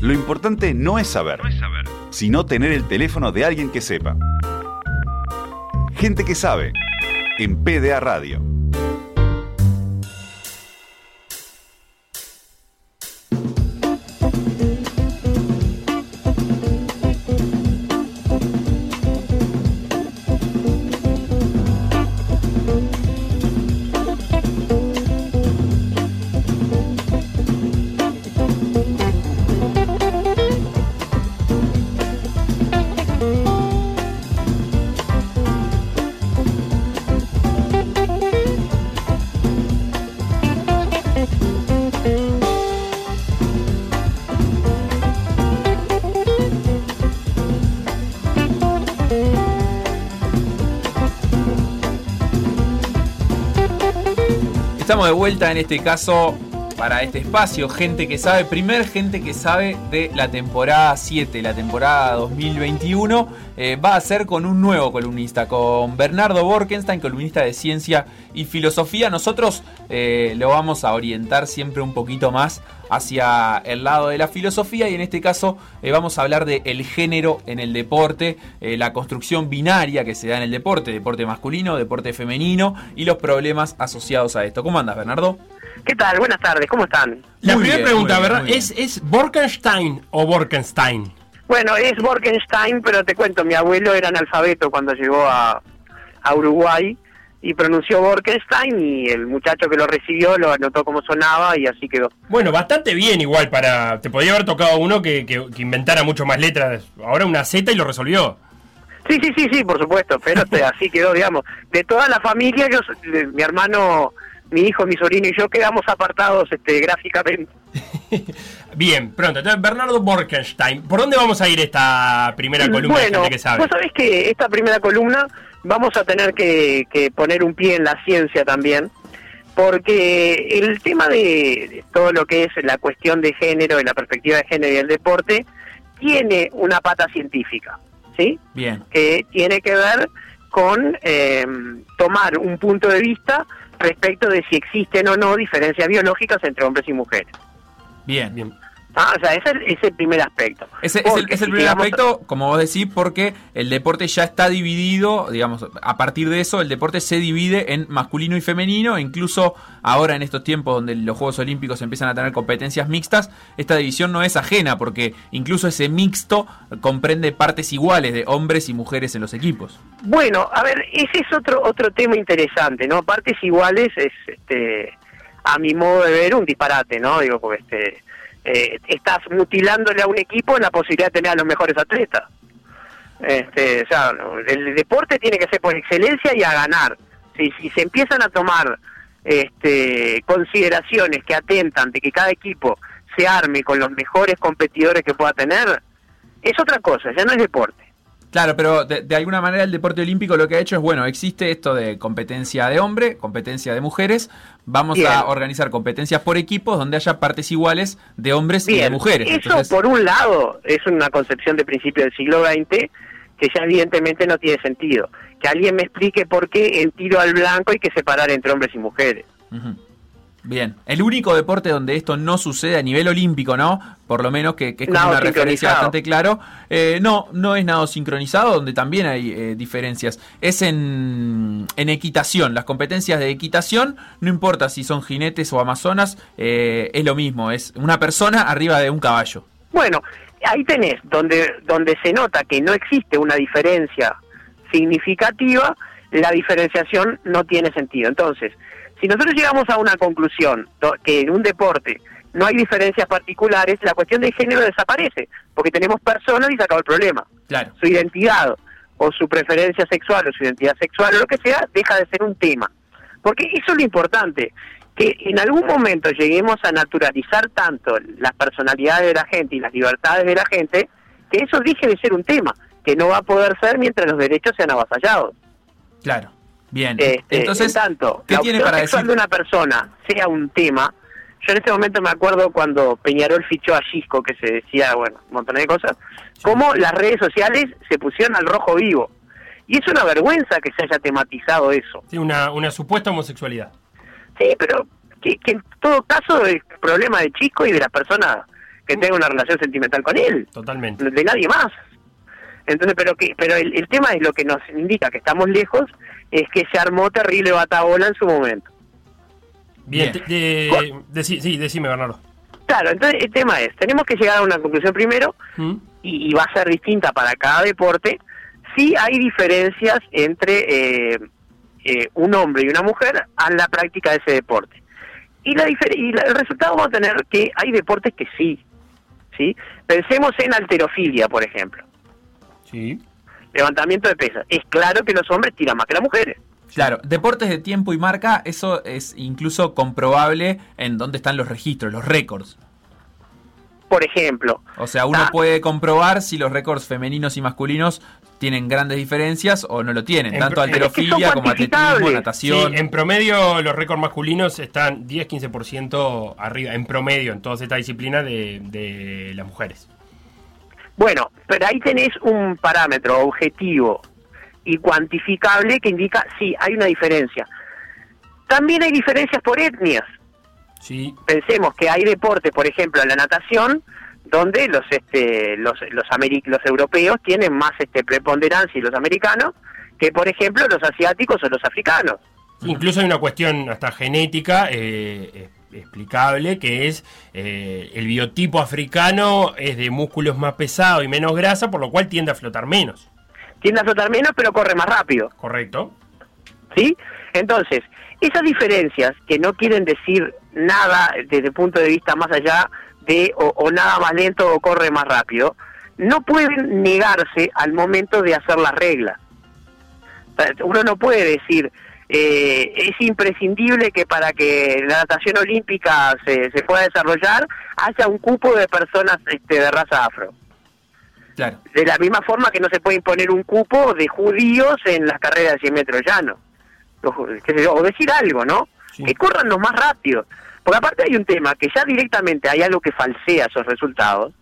Lo importante no es saber, sino tener el teléfono de alguien que sepa. Gente que sabe, en PDA Radio. Estamos de vuelta en este caso para este espacio, gente que sabe, primer gente que sabe de la temporada 7, la temporada 2021, eh, va a ser con un nuevo columnista, con Bernardo Borkenstein, columnista de ciencia y filosofía. Nosotros eh, lo vamos a orientar siempre un poquito más hacia el lado de la filosofía y en este caso eh, vamos a hablar de el género en el deporte, la construcción binaria que se da en el deporte, deporte masculino, deporte femenino y los problemas asociados a esto. ¿Cómo andas, Bernardo? ¿Qué tal? Buenas tardes, ¿cómo están? La primera pregunta, ¿verdad? ¿Es, ¿Es Borkenstein o Borkenstein? Bueno, es Borkenstein, pero te cuento, mi abuelo era analfabeto cuando llegó a, a Uruguay y pronunció Borkenstein y el muchacho que lo recibió lo anotó como sonaba y así quedó. Bueno, bastante bien igual para... Te podía haber tocado uno que, que, que inventara mucho más letras. Ahora una Z y lo resolvió. Sí, sí, sí, sí, por supuesto, pero así quedó, digamos. De toda la familia, yo, mi hermano mi hijo, mi sobrino y yo quedamos apartados este, gráficamente. Bien, pronto. Entonces, Bernardo Borkenstein, ¿por dónde vamos a ir esta primera columna bueno, que sabe? Vos sabés que esta primera columna vamos a tener que, que, poner un pie en la ciencia también, porque el tema de todo lo que es la cuestión de género y la perspectiva de género y el deporte tiene una pata científica, ¿sí? Bien. Que tiene que ver con eh, tomar un punto de vista respecto de si existen o no diferencias biológicas entre hombres y mujeres. Bien, bien. Ah, o sea, ese es el primer aspecto. Ese es el, es el primer aspecto, como vos decís, porque el deporte ya está dividido, digamos, a partir de eso el deporte se divide en masculino y femenino, e incluso ahora en estos tiempos donde los Juegos Olímpicos empiezan a tener competencias mixtas, esta división no es ajena, porque incluso ese mixto comprende partes iguales de hombres y mujeres en los equipos. Bueno, a ver, ese es otro otro tema interesante, ¿no? Partes iguales es, este, a mi modo de ver, un disparate, ¿no? Digo, porque este eh, estás mutilándole a un equipo la posibilidad de tener a los mejores atletas. Este, o el deporte tiene que ser por excelencia y a ganar. Si, si se empiezan a tomar este, consideraciones que atentan de que cada equipo se arme con los mejores competidores que pueda tener, es otra cosa, ya no es deporte. Claro, pero de, de, alguna manera el deporte olímpico lo que ha hecho es, bueno, existe esto de competencia de hombre, competencia de mujeres, vamos Bien. a organizar competencias por equipos donde haya partes iguales de hombres Bien. y de mujeres. Eso, Entonces, por un lado, es una concepción de principio del siglo XX que ya evidentemente no tiene sentido. Que alguien me explique por qué en tiro al blanco hay que separar entre hombres y mujeres. Uh -huh. Bien, el único deporte donde esto no sucede a nivel olímpico, ¿no? Por lo menos que, que es como Nado una referencia bastante claro. Eh, no, no es nado sincronizado, donde también hay eh, diferencias. Es en, en equitación, las competencias de equitación, no importa si son jinetes o amazonas, eh, es lo mismo, es una persona arriba de un caballo. Bueno, ahí tenés donde, donde se nota que no existe una diferencia significativa, la diferenciación no tiene sentido. Entonces, si nosotros llegamos a una conclusión que en un deporte no hay diferencias particulares, la cuestión de género desaparece, porque tenemos personas y se acabó el problema. Claro. Su identidad o su preferencia sexual o su identidad sexual o lo que sea, deja de ser un tema. Porque eso es lo importante, que en algún momento lleguemos a naturalizar tanto las personalidades de la gente y las libertades de la gente, que eso deje de ser un tema, que no va a poder ser mientras los derechos sean avasallados. Claro. Bien. Este, Entonces, en tanto, ¿qué la tiene para sexual decir? de una persona sea un tema, yo en este momento me acuerdo cuando Peñarol fichó a Gisco, que se decía, bueno, un montón de cosas, cómo las redes sociales se pusieron al rojo vivo. Y es una vergüenza que se haya tematizado eso. Sí, una, una supuesta homosexualidad. Sí, pero que, que en todo caso el problema de Chisco y de las personas que tenga una relación sentimental con él, Totalmente. de nadie más. Entonces, pero que, pero el, el tema es lo que nos indica que estamos lejos, es que se armó terrible batabola en su momento. Bien, Bien. te- de- deci- sí, decime, Bernardo. Claro, entonces el tema es, tenemos que llegar a una conclusión primero, ¿Mm? y, y va a ser distinta para cada deporte, sí hay diferencias entre eh, eh, un hombre y una mujer a la práctica de ese deporte. Y, la difer- y la- el resultado va a tener que hay deportes que sí, ¿sí? Pensemos en alterofilia, por ejemplo, Sí. Levantamiento de pesas. Es claro que los hombres tiran más que las mujeres. Claro, deportes de tiempo y marca, eso es incluso comprobable en dónde están los registros, los récords. Por ejemplo, O sea, uno Ah. puede comprobar si los récords femeninos y masculinos tienen grandes diferencias o no lo tienen. En Tanto pro- es que alterofilia como atletismo, cuantificables. Sí, natación. en promedio los récords masculinos están 10-15% arriba, en promedio, en todas estas disciplinas de, de las mujeres. Bueno, pero ahí tenés un parámetro objetivo y cuantificable que indica, sí, hay una diferencia. También hay diferencias por etnias. Sí, Pensemos que hay deportes, por ejemplo, la natación, donde los este, los los, ameri- los europeos tienen más este preponderancia y los americanos que, por ejemplo, los asiáticos o los africanos. Incluso hay una cuestión hasta genética eh, eh, explicable que es eh, el biotipo africano es de músculos más pesados y menos grasa, por lo cual tiende a flotar menos. Tiende a flotar menos, pero corre más rápido. ¿Correcto? ¿sí? Entonces, esas diferencias que no quieren decir nada desde el punto de vista más allá de o, o nada más lento o corre más rápido, no pueden negarse al momento de hacer las reglas. Uno no puede decir, eh, es imprescindible que para que la natación olímpica se, se pueda desarrollar haya un cupo de personas este, de raza afro. Claro. De la misma forma que no se puede imponer un cupo de judíos en las carreras de 100 metros yo, O decir algo, ¿no? Sí. Que corran los más rápido. Porque aparte hay un tema que ya directamente hay algo que falsea esos resultados.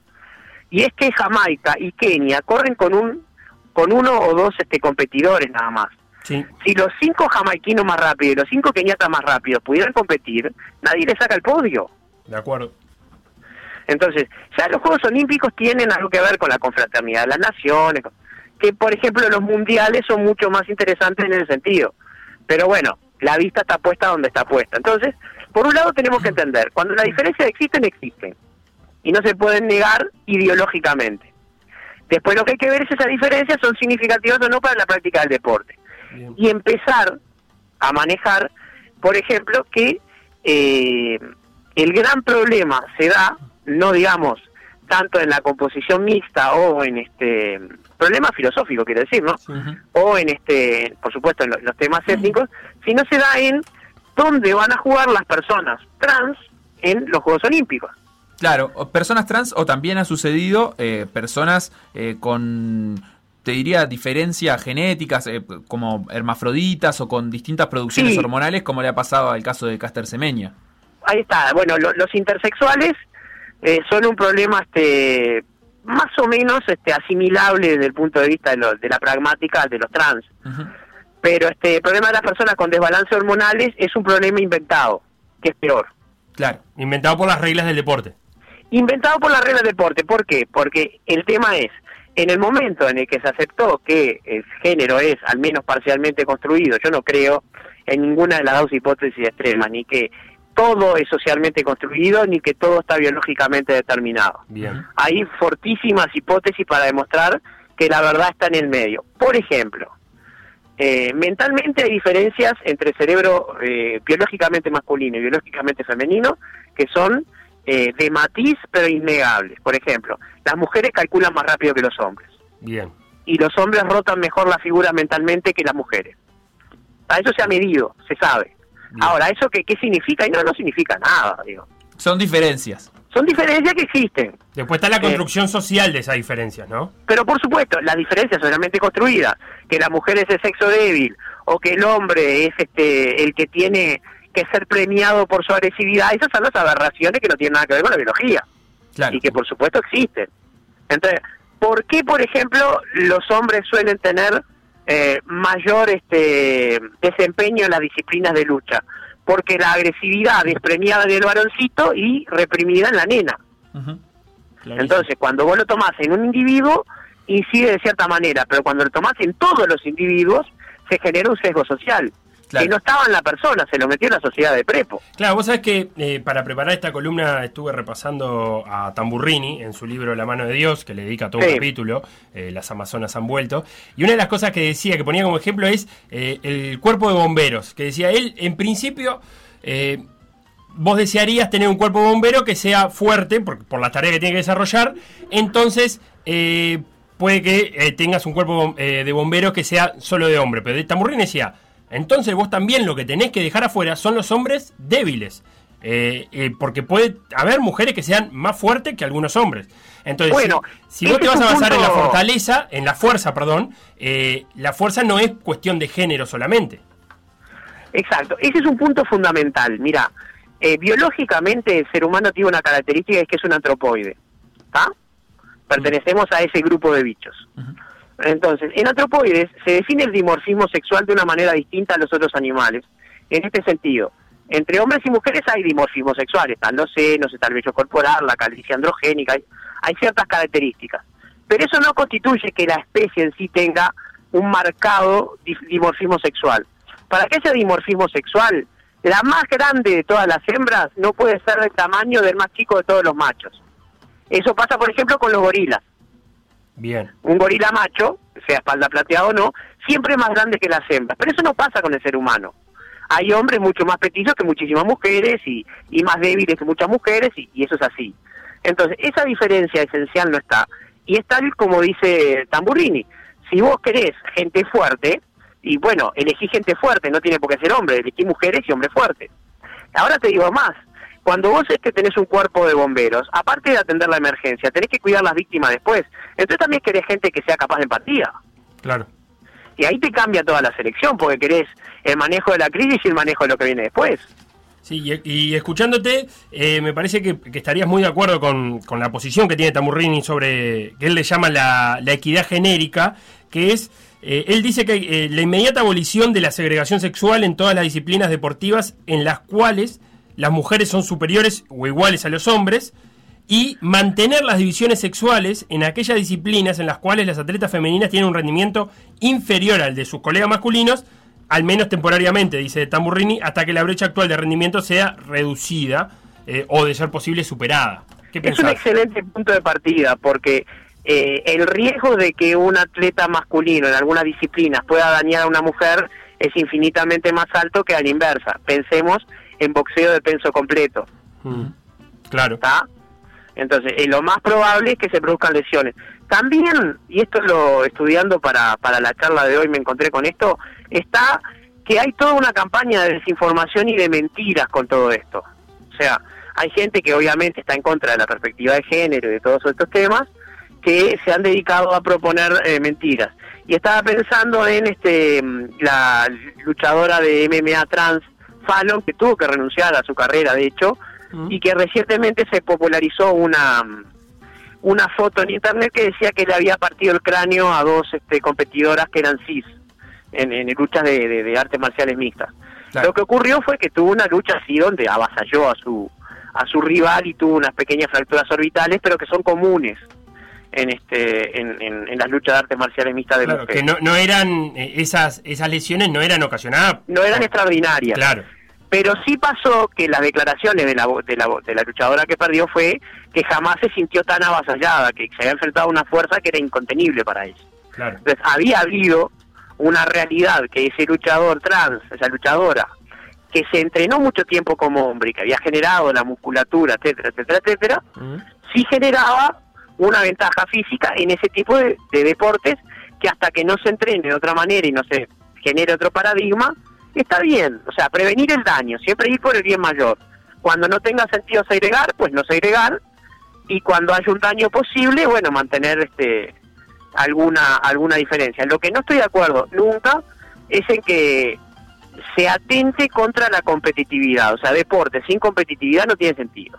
Y es que Jamaica y Kenia corren con un con uno o dos este competidores nada más. Sí. Si los cinco jamaiquinos más rápidos y los cinco keniatas más rápidos pudieran competir, nadie le saca el podio. De acuerdo. Entonces, ya los Juegos Olímpicos tienen algo que ver con la confraternidad de las naciones, que por ejemplo los mundiales son mucho más interesantes en ese sentido. Pero bueno, la vista está puesta donde está puesta. Entonces, por un lado tenemos que entender, cuando las diferencias existen, existen. Y no se pueden negar ideológicamente. Después lo que hay que ver es si esas diferencias son significativas o no para la práctica del deporte Bien. y empezar a manejar, por ejemplo, que eh, el gran problema se da, no digamos tanto en la composición mixta o en este problema filosófico, quiero decir, ¿no? O en este, por supuesto, en lo- los temas étnicos, sino se da en dónde van a jugar las personas trans en los Juegos Olímpicos. Claro, personas trans o también ha sucedido eh, personas eh, con, te diría, diferencias genéticas, eh, como hermafroditas o con distintas producciones Sí. hormonales, como le ha pasado al caso de Caster Semeña. ahí está. Bueno, lo- los intersexuales eh, son un problema este más o menos este asimilable desde el punto de vista de, lo- de la pragmática de los trans. Pero este el problema de las personas con desbalance hormonales es un problema inventado, que es peor. Claro. Inventado por las reglas del deporte. Inventado por la regla del deporte. ¿Por qué? Porque el tema es, en el momento en el que se aceptó que el género es al menos parcialmente construido, yo no creo en ninguna de las dos hipótesis extremas, ni que todo es socialmente construido, ni que todo está biológicamente determinado. Bien. Hay fortísimas hipótesis para demostrar que la verdad está en el medio. Por ejemplo, eh, mentalmente hay diferencias entre cerebro eh, biológicamente masculino y biológicamente femenino que son eh, de matiz pero innegables. Por ejemplo, las mujeres calculan más rápido que los hombres Bien. y los hombres rotan mejor la figura mentalmente que las mujeres. A eso se ha medido, se sabe. Bien. Ahora, ¿eso qué, qué significa? Y no, no significa nada, digo. Son diferencias. Son diferencias que existen. Después está la construcción social de esas diferencias, ¿no? Pero por supuesto, las diferencias solamente construidas, que la mujer es de sexo débil o que el hombre es este el que tiene que ser premiado por su agresividad, esas son las aberraciones que no tienen nada que ver con la biología Claro. y que por supuesto existen. Entonces, ¿por qué, por ejemplo, los hombres suelen tener eh, mayor este desempeño en las disciplinas de lucha? Porque la agresividad es premiada en el varoncito y reprimida en la nena. Entonces, cuando vos lo tomás en un individuo, incide de cierta manera, pero cuando lo tomás en todos los individuos, se genera un sesgo social. Claro. Que no estaba en la persona, se lo metió en la sociedad de prepo. Claro, vos sabés que eh, para preparar esta columna estuve repasando a Tamburrini en su libro La mano de Dios, que le dedica todo un capítulo, eh, Las Amazonas han vuelto. Y una de las cosas que decía, que ponía como ejemplo, es eh, el cuerpo de bomberos. Que decía él, en principio, vos desearías tener un cuerpo bombero que sea fuerte, por, por la tarea que tiene que desarrollar. Entonces, eh, puede que eh, tengas un cuerpo eh, de bomberos que sea solo de hombre. Pero Tamburrini decía, entonces vos también lo que tenés que dejar afuera son los hombres débiles. Eh, eh, porque puede haber mujeres que sean más fuertes que algunos hombres. Entonces, Bueno, si, si vos te vas a basar en la fortaleza, en la fuerza, perdón, eh, la fuerza no es cuestión de género solamente. Exacto, ese es un punto fundamental. Mira, eh, biológicamente el ser humano tiene una característica es que es un antropoide. ¿Está? Pertenecemos a ese grupo de bichos. Entonces, en antropoides se define el dimorfismo sexual de una manera distinta a los otros animales. En este sentido, entre hombres y mujeres hay dimorfismo sexual, están los senos, está el vello corporal, la calvicie androgénica, hay, hay ciertas características. Pero eso no constituye que la especie en sí tenga un marcado di- dimorfismo sexual. Para que haya dimorfismo sexual, la más grande de todas las hembras no puede ser del tamaño del más chico de todos los machos. Eso pasa, por ejemplo, con los gorilas. Un gorila macho, sea espalda plateada o no, siempre es más grande que las hembras. Pero eso no pasa con el ser humano. Hay hombres mucho más petizos que muchísimas mujeres y, y más débiles que muchas mujeres y, y eso es así. Entonces, esa diferencia esencial no está. Y es tal como dice Tamburrini. Si vos querés gente fuerte, y bueno, elegí gente fuerte, no tiene por qué ser hombre, elegí mujeres y hombres fuertes. Ahora te digo más, cuando vos es que tenés un cuerpo de bomberos, aparte de atender la emergencia, tenés que cuidar las víctimas después. Entonces también querés gente que sea capaz de empatía. Claro. Y ahí te cambia toda la selección, porque querés el manejo de la crisis y el manejo de lo que viene después. Sí, y, y escuchándote, eh, me parece que, que estarías muy de acuerdo con, con la posición que tiene Tamurrini sobre, que él le llama la, la equidad genérica, que es, eh, él dice que eh, la inmediata abolición de la segregación sexual en todas las disciplinas deportivas en las cuales las mujeres son superiores o iguales a los hombres, y mantener las divisiones sexuales en aquellas disciplinas en las cuales las atletas femeninas tienen un rendimiento inferior al de sus colegas masculinos, al menos temporariamente, dice Tamburrini, hasta que la brecha actual de rendimiento sea reducida eh, o, de ser posible, superada. ¿Qué Es un excelente punto de partida, porque eh, el riesgo de que un atleta masculino en algunas disciplinas pueda dañar a una mujer es infinitamente más alto que a la inversa. Pensemos en boxeo de penso completo. Mm, Claro. ¿está? Entonces, eh, lo más probable es que se produzcan lesiones. También, y esto lo estudiando para, para la charla de hoy, me encontré con esto, está que hay toda una campaña de desinformación y de mentiras con todo esto. O sea, hay gente que obviamente está en contra de la perspectiva de género y de todos estos temas, que se han dedicado a proponer eh, mentiras. Y estaba pensando en este mm, la luchadora de MMA trans, Fallon, que tuvo que renunciar a su carrera, de hecho, Mm. y que recientemente se popularizó una una foto en internet que decía que le había partido el cráneo a dos este, competidoras que eran cis en, en luchas de, de- de artes marciales mixtas. Claro. Lo que ocurrió fue que tuvo una lucha así donde avasalló a su a su rival y tuvo unas pequeñas fracturas orbitales, pero que son comunes en este en, en- en las luchas de artes marciales mixtas de Claro, mujeres. que no, no eran, eh, esas, esas lesiones no eran ocasionadas. no eran extraordinarias. Claro. Pero sí pasó que las declaraciones de la, de, la, de la luchadora que perdió fue que jamás se sintió tan avasallada, que se había enfrentado a una fuerza que era incontenible para ella. Claro. Entonces había habido una realidad que ese luchador trans, esa luchadora, que se entrenó mucho tiempo como hombre y que había generado la musculatura, etcétera, etcétera, etcétera, sí generaba una ventaja física en ese tipo de, de deportes que hasta que no se entrene de otra manera y no se genere otro paradigma, está bien. O sea, prevenir el daño, siempre ir por el bien mayor. Cuando no tenga sentido segregar, pues no segregar. Y cuando haya un daño posible, bueno, mantener este alguna alguna diferencia. Lo que no estoy de acuerdo nunca es en que se atente contra la competitividad. O sea, deporte sin competitividad no tiene sentido.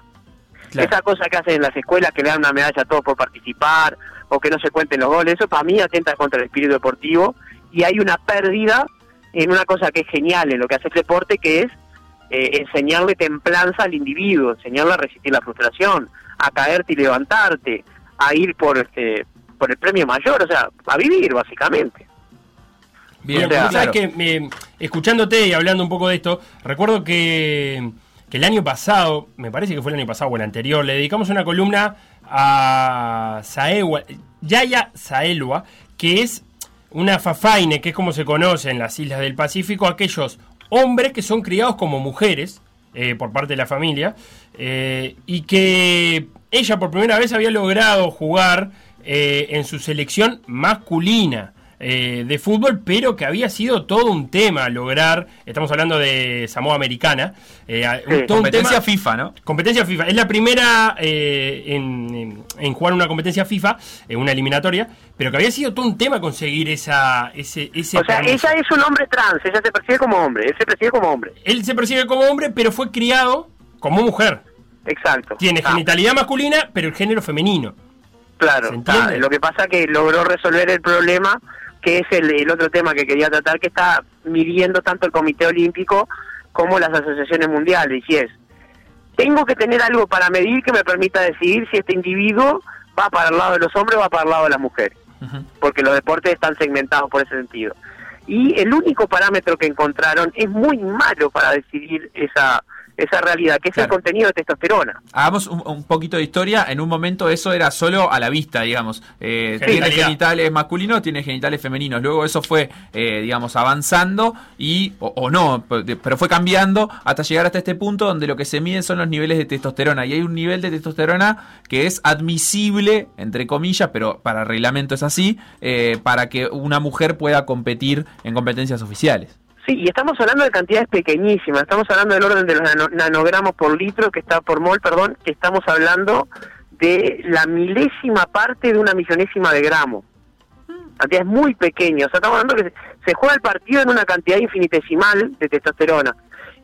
Claro. Esa cosa que hacen en las escuelas que le dan una medalla a todos por participar o que no se cuenten los goles, eso para mí atenta contra el espíritu deportivo y hay una pérdida en una cosa que es genial en lo que hace el deporte, que es eh, enseñarle templanza al individuo, enseñarle a resistir la frustración, a caerte y levantarte, a ir por este por el premio mayor, o sea, a vivir básicamente. Bien, O sea, ¿sabes claro. que eh, escuchándote y hablando un poco de esto, recuerdo que, que el año pasado, me parece que fue el año pasado o el anterior, le dedicamos una columna a Saewa, Yaya Saelwa, que es una fafaine, que es como se conoce en las islas del Pacífico, aquellos hombres que son criados como mujeres eh, por parte de la familia, eh, y que ella por primera vez había logrado jugar eh, en su selección masculina eh, de fútbol, pero que había sido todo un tema lograr, estamos hablando de Samoa Americana, eh, un- todo un Competencia tema- FIFA, ¿no? Competencia FIFA. Es la primera eh, en, en- en jugar una competencia FIFA, eh, una eliminatoria, pero que había sido todo un tema conseguir esa, ese, ese O sea, permiso. ella es un hombre trans, ella se percibe como hombre, él se percibe como hombre. Él se percibe como hombre, pero fue criado como mujer. Exacto. Tiene Ah, genitalidad masculina, pero el género femenino. Claro, ah, lo que pasa que logró resolver el problema, que es el, el otro tema que quería tratar, que está midiendo tanto el Comité Olímpico como las asociaciones mundiales, y es, tengo que tener algo para medir que me permita decidir si este individuo va para el lado de los hombres o va para el lado de las mujeres, porque los deportes están segmentados por ese sentido. Y el único parámetro que encontraron es muy malo para decidir esa, esa realidad, que es el contenido de testosterona. Hagamos un, un poquito de historia. En un momento eso era solo a la vista, digamos. Eh, tiene genitales masculinos, tiene genitales femeninos. Luego eso fue, eh, digamos, avanzando y, o, o no, p- pero fue cambiando hasta llegar hasta este punto donde lo que se mide son los niveles de testosterona. Y hay un nivel de testosterona que es admisible, entre comillas, pero para reglamento es así, eh, para que una mujer pueda competir en competencias oficiales. Sí, y estamos hablando de cantidades pequeñísimas, estamos hablando del orden de los nano- nanogramos por litro, que está por mol, perdón, que estamos hablando de la milésima parte de una millonésima de gramo. Cantidades muy pequeñas, o sea, estamos hablando que se, se juega el partido en una cantidad infinitesimal de testosterona.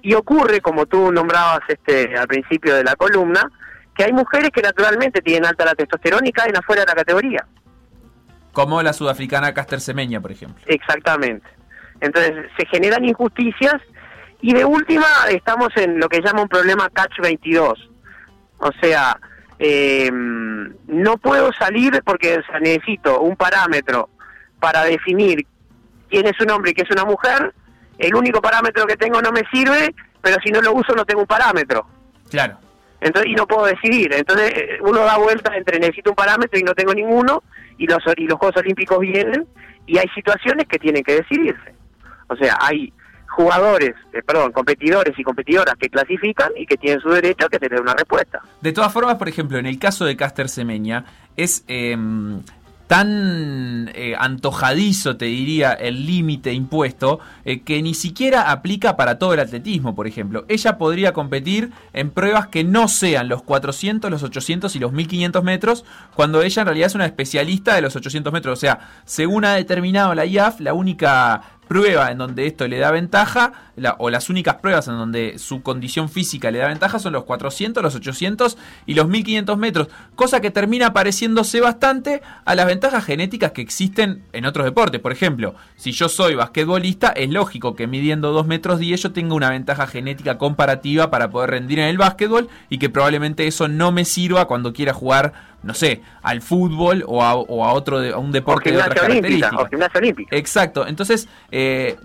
Y ocurre, como tú nombrabas este al principio de la columna, que hay mujeres que naturalmente tienen alta la testosterona y caen afuera de la categoría. Como la sudafricana Caster Semeña, por ejemplo. Exactamente. Entonces se generan injusticias y de última estamos en lo que llama un problema catch 22. O sea, eh, no puedo salir porque o sea, necesito un parámetro para definir quién es un hombre y quién es una mujer. El único parámetro que tengo no me sirve, pero si no lo uso no tengo un parámetro. Claro. Entonces, y no puedo decidir. Entonces, uno da vueltas entre necesito un parámetro y no tengo ninguno, y los, y los Juegos Olímpicos vienen, y hay situaciones que tienen que decidirse. O sea, hay jugadores, eh, perdón, competidores y competidoras que clasifican y que tienen su derecho a que tener una respuesta. De todas formas, por ejemplo, en el caso de Caster Semeña, es eh, tan eh, antojadizo, te diría, el límite impuesto, eh, que ni siquiera aplica para todo el atletismo, por ejemplo. Ella podría competir en pruebas que no sean los 400, los 800 y los 1500 metros, cuando ella en realidad es una especialista de los 800 metros. O sea, según ha determinado la IAF, la única prueba en donde esto le da ventaja, o las únicas pruebas en donde su condición física le da ventaja son los 400, los 800 y los 1500 metros, cosa que termina pareciéndose bastante a las ventajas genéticas que existen en otros deportes. Por ejemplo, si yo soy basquetbolista, es lógico que midiendo 2 metros 10 yo tenga una ventaja genética comparativa para poder rendir en el básquetbol y que probablemente eso no me sirva cuando quiera jugar no sé, al fútbol o a, o a otro de, a un O deporte de otras olímpica, características. o gimnasia olímpica. Exacto, entonces, eh,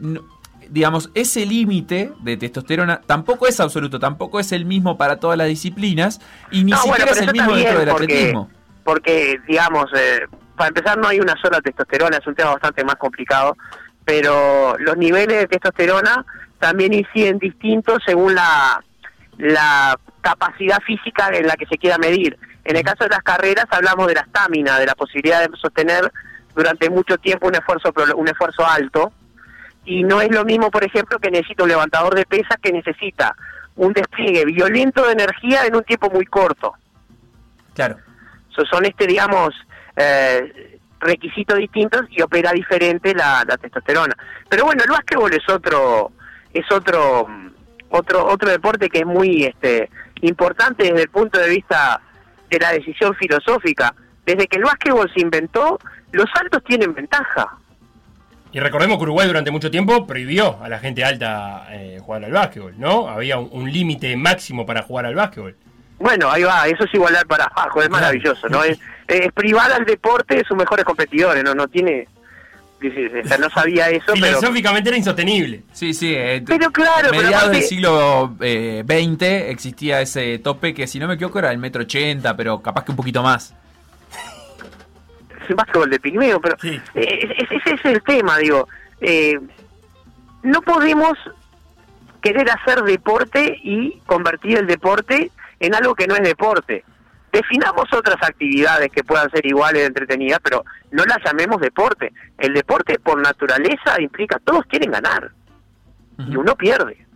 digamos, ese límite de testosterona tampoco es absoluto, tampoco es el mismo para todas las disciplinas y ni No, siquiera es el mismo dentro del porque- atletismo. porque digamos eh, para empezar no hay una sola testosterona es un tema bastante más complicado pero los niveles de testosterona también inciden distintos según la la capacidad física en la que se quiera medir en el caso de las carreras hablamos de la estamina de la posibilidad de sostener durante mucho tiempo un esfuerzo un esfuerzo alto. Y no es lo mismo por ejemplo que necesita un levantador de pesas que necesita un despliegue violento de energía en un tiempo muy corto. Claro. So- son este digamos eh, requisitos distintos y opera diferente la, la testosterona. Pero bueno el básquetbol es otro es otro otro otro deporte que es muy este importante desde el punto de vista de la decisión filosófica desde que el básquetbol se inventó los altos tienen ventaja Y recordemos que Uruguay durante mucho tiempo prohibió a la gente alta eh, jugar al básquetbol, ¿no? Había un, un límite máximo para jugar al básquetbol. Bueno, ahí va, eso es igualar para abajo, es maravilloso, ¿no? Es, es privar al deporte de sus mejores competidores, ¿no? No tiene... o sea, no sabía eso, pero... Filosóficamente era insostenible. Sí, sí. eh, Pero claro, a pero mediados aparte- del siglo eh, XX existía ese tope que, si no me equivoco, era el metro ochenta, pero capaz que un poquito más. es básquetbol de pigmeo, pero Sí. eh, ese, ese es el tema, digo. Eh, no podemos querer hacer deporte y convertir el deporte en algo que no es deporte. Definamos otras actividades que puedan ser iguales de entretenidas, pero no las llamemos deporte. El deporte por naturaleza implica todos quieren ganar y uno pierde,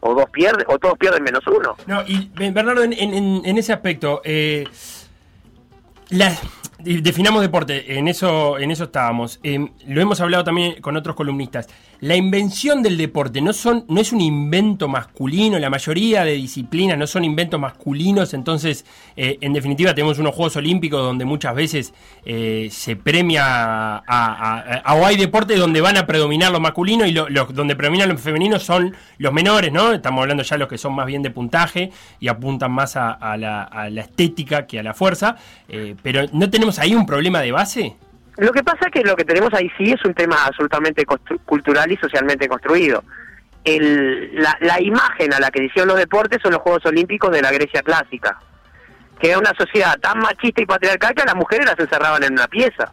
o dos pierde, o todos pierden menos uno. No, y Bernardo, en, en- en ese aspecto, eh, la- definamos deporte, en eso, en eso estábamos. Eh, lo hemos hablado también con otros columnistas. La invención del deporte no, son, no es un invento masculino, la mayoría de disciplinas no son inventos masculinos, entonces, eh, en definitiva, tenemos unos Juegos Olímpicos donde muchas veces eh, se premia a, o hay deportes donde van a predominar los masculinos y lo- los donde predominan los femeninos son los menores, ¿no? Estamos hablando ya de los que son más bien de puntaje y apuntan más a, la, estética que a la fuerza, pero ¿no tenemos ahí un problema de base? Lo que pasa es que lo que tenemos ahí sí es un tema absolutamente cultural y socialmente construido. El- la, la imagen a la que hicieron los deportes son los Juegos Olímpicos de la Grecia clásica, que era una sociedad tan machista y patriarcal que a las mujeres las encerraban en una pieza,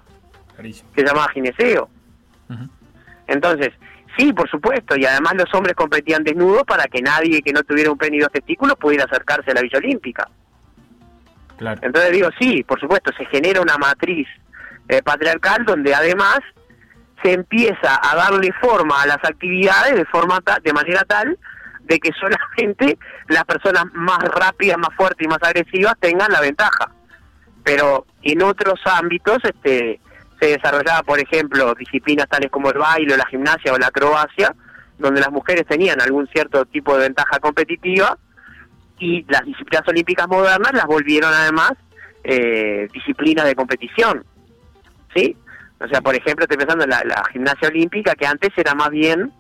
que se llamaba gineceo. Entonces, sí, por supuesto, y además los hombres competían desnudos para que nadie que no tuviera un pene y dos testículos pudiera acercarse a la Villa Olímpica. Entonces digo, sí, por supuesto, se genera una matriz eh, patriarcal donde además se empieza a darle forma a las actividades de forma ta- de manera tal de que solamente las personas más rápidas, más fuertes y más agresivas tengan la ventaja. Pero en otros ámbitos este se desarrollaba, por ejemplo, disciplinas tales como el baile, la gimnasia o la acrobacia, donde las mujeres tenían algún cierto tipo de ventaja competitiva y las disciplinas olímpicas modernas las volvieron además eh, disciplinas de competición. ¿Sí? O sea, por ejemplo, estoy pensando en la, la gimnasia olímpica, que antes era más bien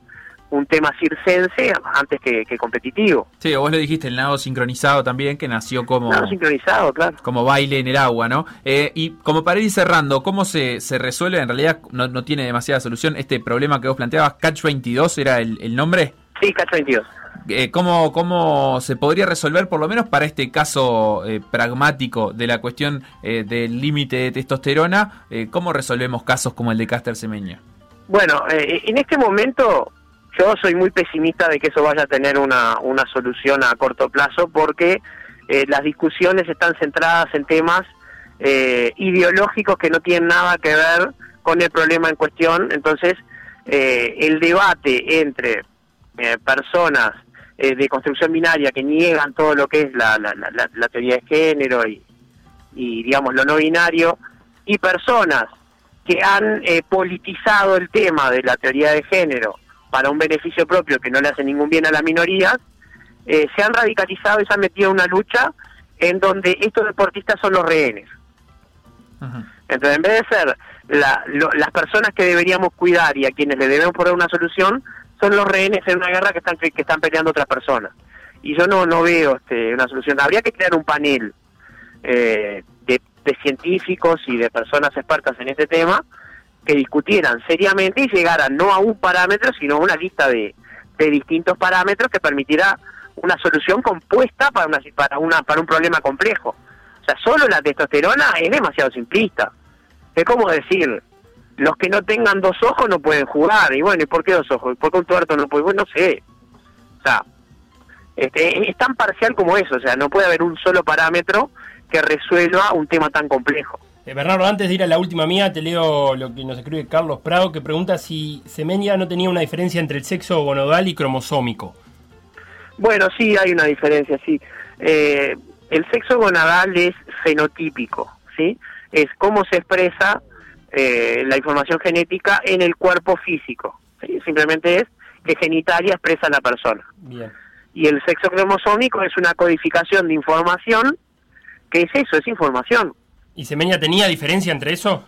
un tema circense antes que, que competitivo. Sí, vos lo dijiste, el nado sincronizado también, que nació como, Nada sincronizado, claro. como baile en el agua, ¿no? Eh, y como para ir cerrando, ¿cómo se, se resuelve? En realidad no, no tiene demasiada solución este problema que vos planteabas. Catch 22 era el, el nombre. Sí, Catch 22. Eh, ¿cómo, ¿Cómo se podría resolver, por lo menos para este caso eh, pragmático de la cuestión eh, del límite de testosterona? ¿Cómo resolvemos casos como el de Caster Semeña? Bueno, en este momento yo soy muy pesimista de que eso vaya a tener una, una solución a corto plazo porque las discusiones están centradas en temas eh, ideológicos que no tienen nada que ver con el problema en cuestión. Entonces, el debate entre eh, personas eh, de construcción binaria que niegan todo lo que es la, la, la, la teoría de género y, y, digamos, lo no binario, y personas que han eh, politizado el tema de la teoría de género para un beneficio propio que no le hace ningún bien a las minorías, eh, se han radicalizado y se han metido en una lucha en donde estos deportistas son los rehenes. Entonces, en vez de ser la- lo- las personas que deberíamos cuidar y a quienes le debemos poner una solución, son los rehenes en una guerra que están que están peleando otras personas. Y yo no no veo este, una solución. Habría que crear un panel eh, de, científicos y de personas expertas en este tema que discutieran seriamente y llegaran no a un parámetro, sino a una lista de, de distintos parámetros que permitirá una solución compuesta para una para una para un problema complejo. O sea, solo la testosterona es demasiado simplista. Es como decir, los que no tengan dos ojos no pueden jugar. Y bueno, ¿y por qué dos ojos? ¿Por qué un tuerto no puede? Bueno, no sé. O sea, este, es tan parcial como eso. O sea, no puede haber un solo parámetro que resuelva un tema tan complejo. Eh, Bernardo, antes de ir a la última mía, te leo lo que nos escribe Carlos Prado, que pregunta si Semenya no tenía una diferencia entre el sexo gonodal y cromosómico. Bueno, sí, hay una diferencia, sí. Eh, el sexo gonadal es fenotípico, ¿sí? Es cómo se expresa eh, la información genética en el cuerpo físico. ¿sí? Simplemente es que genitalia expresa la persona. Bien. Y el sexo cromosómico es una codificación de información, que es eso, es información. ¿Y Semenya tenía diferencia entre eso?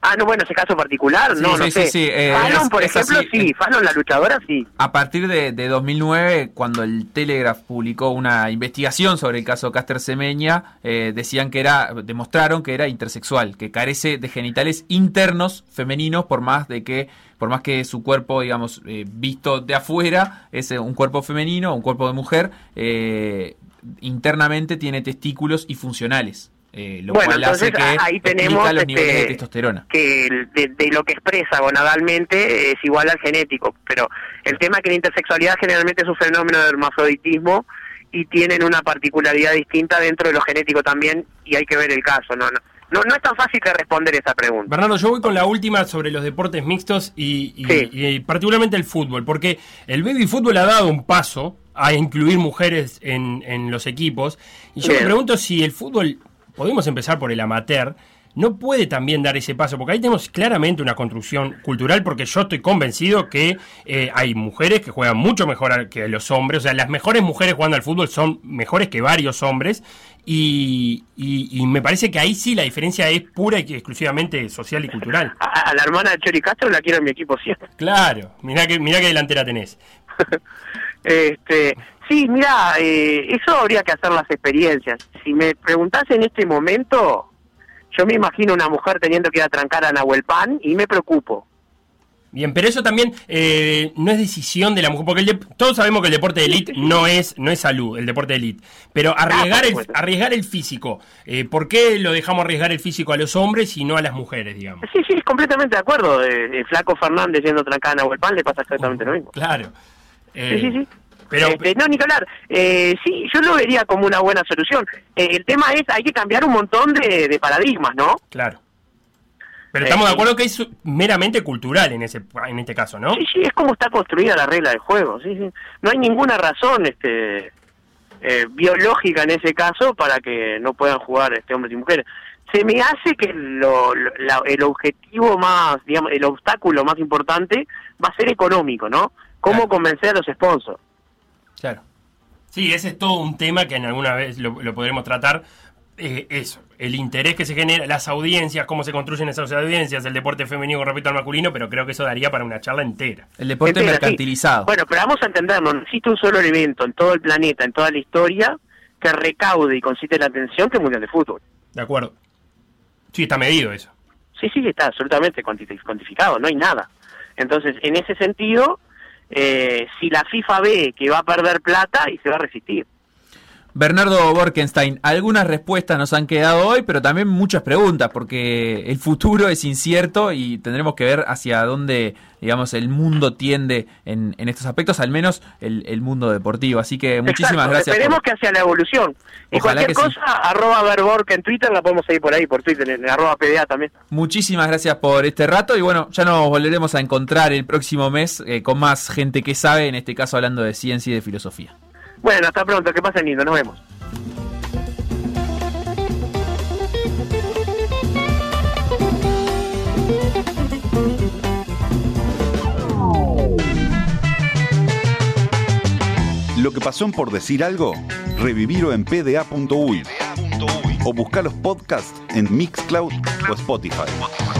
Ah, no, bueno, ese caso particular, Sí, no, sí, no sé. sí, eh, Fallon, es- por es ejemplo, así, sí. Fallon, la luchadora, sí. A partir de, de 2009, cuando el Telegraph publicó una investigación sobre el caso Caster Semeña, eh, decían que era, demostraron que era intersexual, que carece de genitales internos femeninos por más de que, por más que su cuerpo, digamos, eh, visto de afuera es eh, un cuerpo femenino, un cuerpo de mujer, eh, internamente tiene testículos y funcionales. Eh, lo Bueno, cual hace entonces que a- ahí tenemos los niveles de este, testosterona. que de, de lo que expresa gonadalmente es igual al genético, pero el tema es que la intersexualidad generalmente es un fenómeno de hermafroditismo y tienen una particularidad distinta dentro de lo genético también y hay que ver el caso, no no no, no es tan fácil de responder esa pregunta. Bernardo, yo voy con la última sobre los deportes mixtos y, y- Sí. y particularmente el fútbol, porque el baby fútbol ha dado un paso a incluir mujeres en, en los equipos. Y yo Bien. me pregunto si el fútbol, podemos empezar por el amateur, no puede también dar ese paso, porque ahí tenemos claramente una construcción cultural, porque yo estoy convencido que eh, hay mujeres que juegan mucho mejor que los hombres, o sea, las mejores mujeres jugando al fútbol son mejores que varios hombres, y, y- y me parece que ahí sí la diferencia es pura y exclusivamente social y cultural. A, a la hermana de Chori Castro la quiero en mi equipo siempre. Claro, mirá que, mirá qué delantera tenés. Este, sí, mira, eh, eso habría que hacer las experiencias. Si me preguntás en este momento, yo me imagino una mujer teniendo que ir a trancar a Nahuel Pan y me preocupo. Bien, pero eso también eh, no es decisión de la mujer, porque el todos sabemos que el deporte de elite no es, no es salud, el deporte de elite. Pero arriesgar, por el, arriesgar el físico, eh, ¿por qué lo dejamos arriesgar el físico a los hombres y no a las mujeres, digamos? Sí, sí, completamente de acuerdo. Eh, el flaco Fernández yendo a trancar a Nahuel Pan le pasa exactamente lo mismo. Claro. Eh, Sí, sí, sí. Pero, Este, no, ni hablar. Eh, sí, yo lo vería como una buena solución. Eh, el tema es, hay que cambiar un montón de, de paradigmas, ¿no? claro. Pero Eh, estamos de sí. acuerdo que es meramente cultural en ese en este caso, ¿no? Sí, sí, es como está construida la regla del juego. Sí, sí. No hay ninguna razón este, eh, biológica en ese caso para que no puedan jugar este hombres y mujeres. Se me hace que lo, lo- la- el objetivo más, digamos, el obstáculo más importante va a ser económico, ¿no? ¿Cómo Claro. convencer a los sponsors? Claro. Sí, ese es todo un tema que en alguna vez lo, lo podremos tratar. Eh, eso, el interés que se genera, las audiencias, cómo se construyen esas audiencias, el deporte femenino con respecto al masculino, pero creo que eso daría para una charla entera. El deporte Entera, sí. mercantilizado. Bueno, pero vamos a entendernos, no existe un solo evento en todo el planeta, en toda la historia, que recaude y concite la atención que el Mundial de Fútbol. ¿De acuerdo? Sí, está medido eso. Sí, sí, está absolutamente cuanti- cuantificado, no hay nada. Entonces, en ese sentido, eh, si la FIFA ve que va a perder plata y se va a resistir. Bernardo Borkenstein, algunas respuestas nos han quedado hoy, pero también muchas preguntas, porque el futuro es incierto y tendremos que ver hacia dónde, digamos, el mundo tiende en, en estos aspectos, al menos el, el mundo deportivo. Así que muchísimas Exacto, gracias. Esperemos por- que hacia la evolución. Y Ojalá cualquier que sí. cosa, arroba Verborg en Twitter, la podemos seguir por ahí, por Twitter, en arroba PDA también. Muchísimas gracias por este rato y bueno, ya nos volveremos a encontrar el próximo mes eh, con más gente que sabe, en este caso hablando de ciencia y de filosofía. Bueno, hasta pronto, que pasen lindo, nos vemos. Lo que pasó en por decir algo, revivirlo en pda.uy o buscar los podcasts en Mixcloud o Spotify.